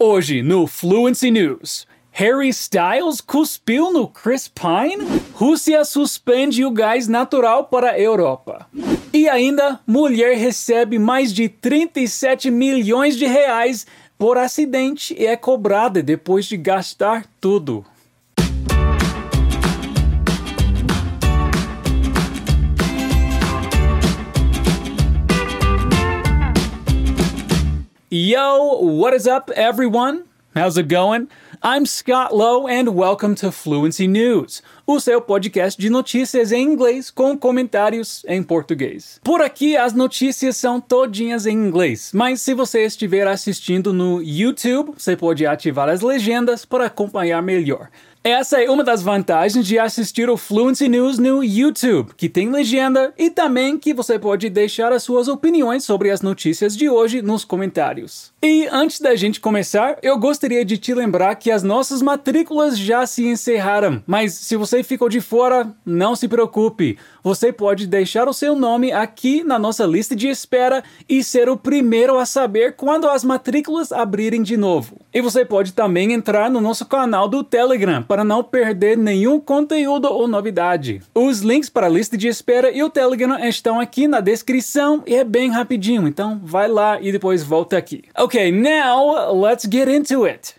Hoje no Fluency News. Harry Styles cuspiu no Chris Pine? Rússia suspende o gás natural para a Europa. E ainda, mulher recebe mais de 37 milhões de reais por acidente e é cobrada depois de gastar tudo. Yo, what is up, everyone? How's it going? I'm Scott Lowe and welcome to Fluency News, o seu podcast de notícias em inglês com comentários em português. Por aqui as notícias são todinhas em inglês, mas se você estiver assistindo no YouTube, você pode ativar as legendas para acompanhar melhor. Essa é uma das vantagens de assistir o Fluency News no YouTube, que tem legenda e também que você pode deixar as suas opiniões sobre as notícias de hoje nos comentários. E antes da gente começar, eu gostaria de te lembrar que as nossas matrículas já se encerraram, mas se você ficou de fora, não se preocupe. Você pode deixar o seu nome aqui na nossa lista de espera e ser o primeiro a saber quando as matrículas abrirem de novo. E você pode também entrar no nosso canal do Telegram para não perder nenhum conteúdo ou novidade. Os links para a lista de espera e o Telegram estão aqui na descrição e é bem rapidinho, então vai lá e depois volta aqui. Ok, now let's get into it.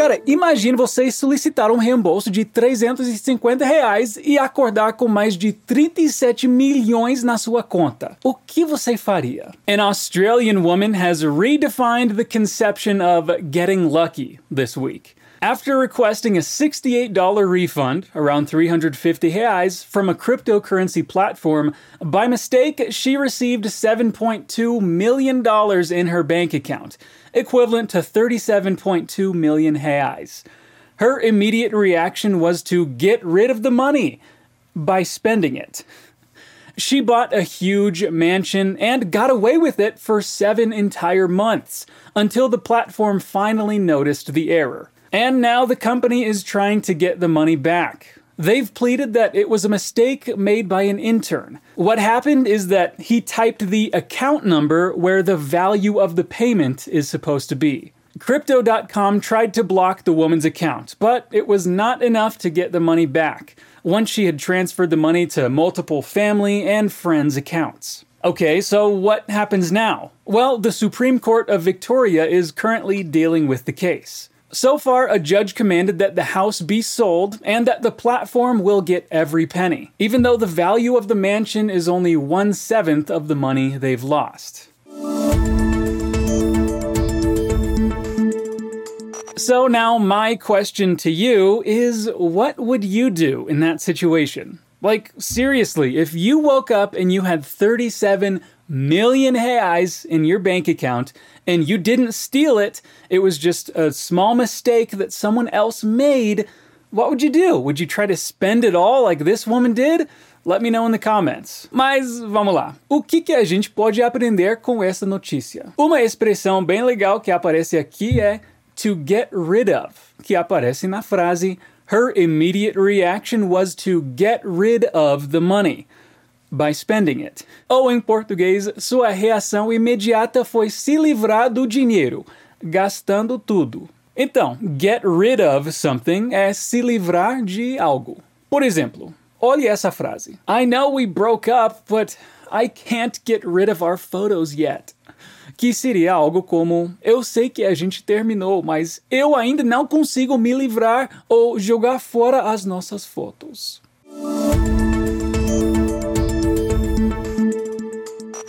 Cara, imagine você solicitar um reembolso de 350 reais e acordar com mais de 37 milhões na sua conta. O que você faria? An Australian woman has redefined the conception of getting lucky this week. After requesting a $68 refund, around 350 reais, from a cryptocurrency platform, by mistake she received $7.2 million in her bank account, equivalent to 37.2 million reais. Her immediate reaction was to get rid of the money by spending it. She bought a huge mansion and got away with it for seven entire months until the platform finally noticed the error. And now the company is trying to get the money back. They've pleaded that it was a mistake made by an intern. What happened is that he typed the account number where the value of the payment is supposed to be. Crypto.com tried to block the woman's account, but it was not enough to get the money back once she had transferred the money to multiple family and friends' accounts. Okay, so what happens now? Well, the Supreme Court of Victoria is currently dealing with the case. So far, a judge commanded that the house be sold and that the platform will get every penny, even though the value of the mansion is only one seventh of the money they've lost. So, now my question to you is what would you do in that situation? Like, seriously, if you woke up and you had 37 million reais in your bank account and you didn't steal it, it was just a small mistake that someone else made, what would you do? Would you try to spend it all like this woman did? Let me know in the comments. Mas vamos lá. O que, que a gente pode aprender com essa notícia? Uma expressão bem legal que aparece aqui é to get rid of, que aparece na frase Her immediate reaction was to get rid of the money by spending it. Ou em português, sua reação imediata foi se livrar do dinheiro, gastando tudo. Então, get rid of something é se livrar de algo. Por exemplo, olhe essa frase: I know we broke up, but I can't get rid of our photos yet. Que seria algo como: Eu sei que a gente terminou, mas eu ainda não consigo me livrar ou jogar fora as nossas fotos.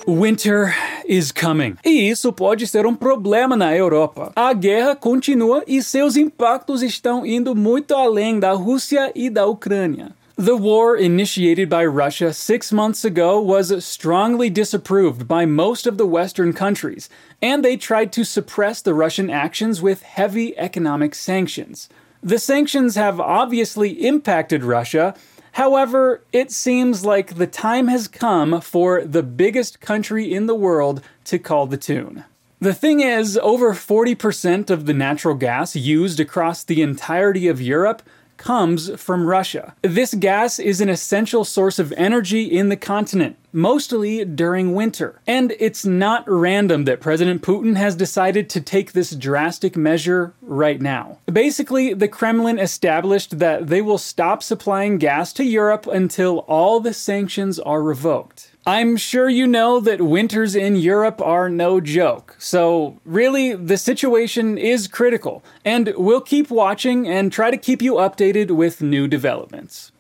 Winter is coming. E isso pode ser um problema na Europa. A guerra continua e seus impactos estão indo muito além da Rússia e da Ucrânia. The war initiated by Russia six months ago was strongly disapproved by most of the Western countries, and they tried to suppress the Russian actions with heavy economic sanctions. The sanctions have obviously impacted Russia, However, it seems like the time has come for the biggest country in the world to call the tune. The thing is, over 40% of the natural gas used across the entirety of Europe comes from Russia. This gas is an essential source of energy in the continent, mostly during winter. And it's not random that President Putin has decided to take this drastic measure right now. Basically, the Kremlin established that they will stop supplying gas to Europe until all the sanctions are revoked. I'm sure you know that winters in Europe are no joke. So, really, the situation is critical, and we'll keep watching and try to keep you updated with new developments.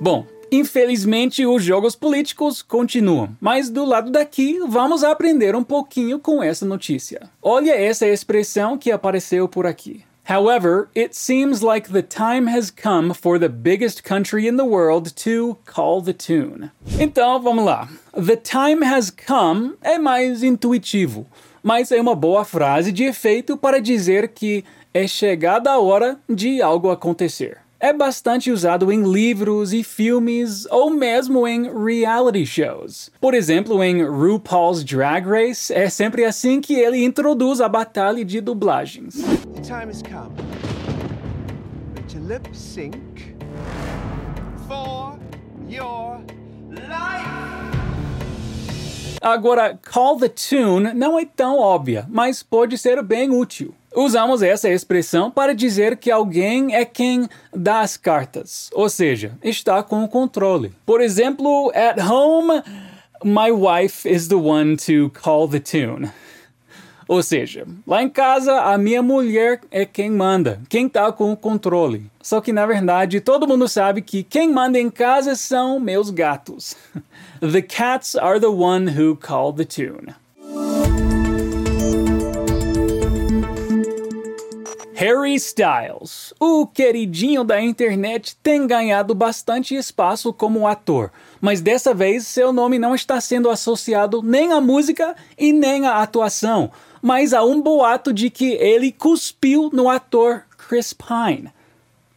Bom, Infelizmente, os jogos políticos continuam, mas do lado daqui vamos aprender um pouquinho com essa notícia. Olha essa expressão que apareceu por aqui. However, it seems like the time has come for the biggest country in the world to call the tune. Então, vamos lá. The time has come é mais intuitivo, mas é uma boa frase de efeito para dizer que é chegada a hora de algo acontecer é bastante usado em livros e filmes ou mesmo em reality shows. Por exemplo, em RuPaul's Drag Race, é sempre assim que ele introduz a batalha de dublagens. The time has come to lip sync for your life. Agora, call the tune não é tão óbvia, mas pode ser bem útil. Usamos essa expressão para dizer que alguém é quem dá as cartas, ou seja, está com o controle. Por exemplo, at home, my wife is the one to call the tune. Ou seja, lá em casa a minha mulher é quem manda, quem tá com o controle. Só que na verdade todo mundo sabe que quem manda em casa são meus gatos. The cats are the one who call the tune. Harry Styles, o queridinho da internet, tem ganhado bastante espaço como ator, mas dessa vez seu nome não está sendo associado nem à música e nem à atuação, mas a um boato de que ele cuspiu no ator Chris Pine.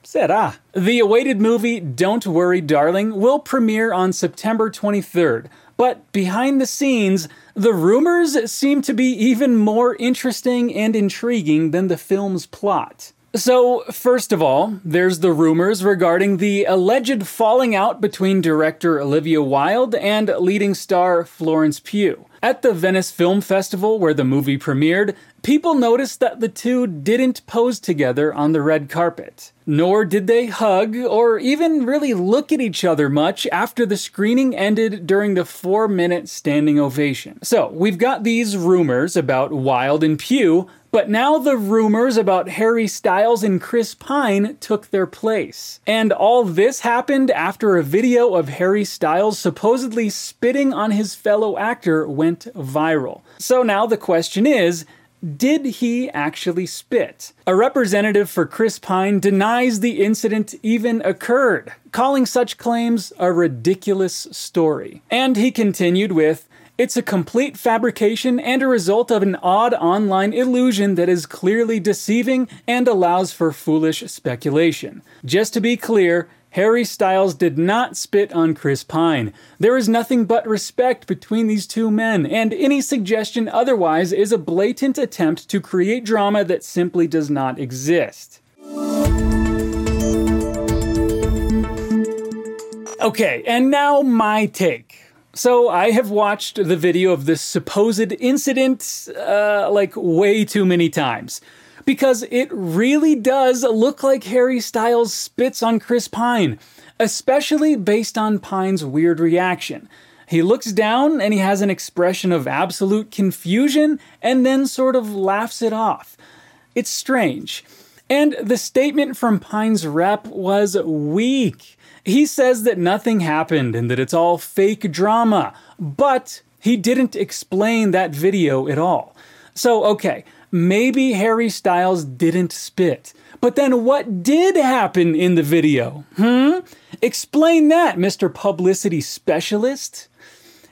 Será? The awaited movie Don't Worry Darling will premiere on September 23rd, but behind the scenes, the rumors seem to be even more interesting and intriguing than the film's plot. So, first of all, there's the rumors regarding the alleged falling out between director Olivia Wilde and leading star Florence Pugh. At the Venice Film Festival, where the movie premiered, people noticed that the two didn't pose together on the red carpet. Nor did they hug or even really look at each other much after the screening ended during the four minute standing ovation. So, we've got these rumors about Wilde and Pugh, but now the rumors about Harry Styles and Chris Pine took their place. And all this happened after a video of Harry Styles supposedly spitting on his fellow actor went viral. So now the question is, did he actually spit? A representative for Chris Pine denies the incident even occurred, calling such claims a ridiculous story. And he continued with, it's a complete fabrication and a result of an odd online illusion that is clearly deceiving and allows for foolish speculation. Just to be clear, Harry Styles did not spit on Chris Pine. There is nothing but respect between these two men, and any suggestion otherwise is a blatant attempt to create drama that simply does not exist. Okay, and now my take. So I have watched the video of this supposed incident uh, like way too many times because it really does look like Harry Styles spits on Chris Pine, especially based on Pine's weird reaction. He looks down and he has an expression of absolute confusion and then sort of laughs it off. It's strange. And the statement from Pine's rep was weak. He says that nothing happened and that it's all fake drama, but he didn't explain that video at all. So, okay, maybe Harry Styles didn't spit. But then what did happen in the video? Hmm? Explain that, Mr. Publicity Specialist.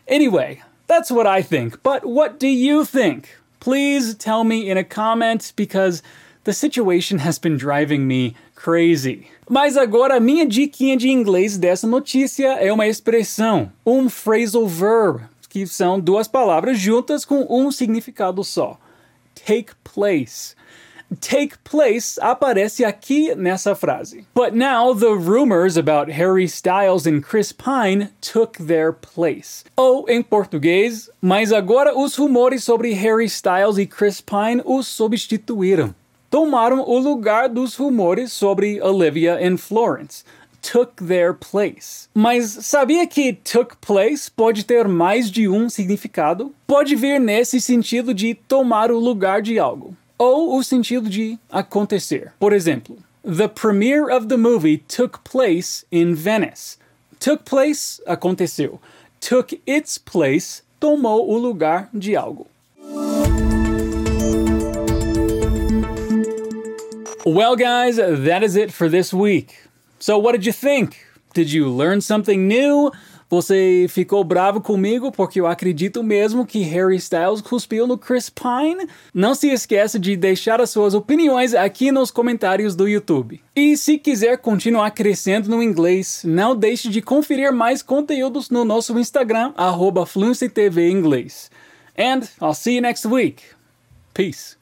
Anyway, that's what I think. But what do you think? Please tell me in a comment because the situation has been driving me crazy. Mas agora a minha diquinha de inglês dessa notícia é uma expressão, um phrasal verb, que são duas palavras juntas com um significado só. Take place. take place aparece aqui nessa frase. But now the rumors about Harry Styles and Chris Pine took their place. Ou em português, mas agora os rumores sobre Harry Styles e Chris Pine os substituíram. Tomaram o lugar dos rumores sobre Olivia e Florence took their place. Mas sabia que took place pode ter mais de um significado? Pode vir nesse sentido de tomar o lugar de algo, ou o sentido de acontecer. Por exemplo, The premiere of the movie took place in Venice. Took place aconteceu. Took its place tomou o lugar de algo. Well, guys, that is it for this week. So, what did you think? Did you learn something new? Você ficou bravo comigo porque eu acredito mesmo que Harry Styles cuspiu no Chris Pine? Não se esqueça de deixar as suas opiniões aqui nos comentários do YouTube. E se quiser continuar crescendo no inglês, não deixe de conferir mais conteúdos no nosso Instagram, arroba Inglês. And I'll see you next week. Peace.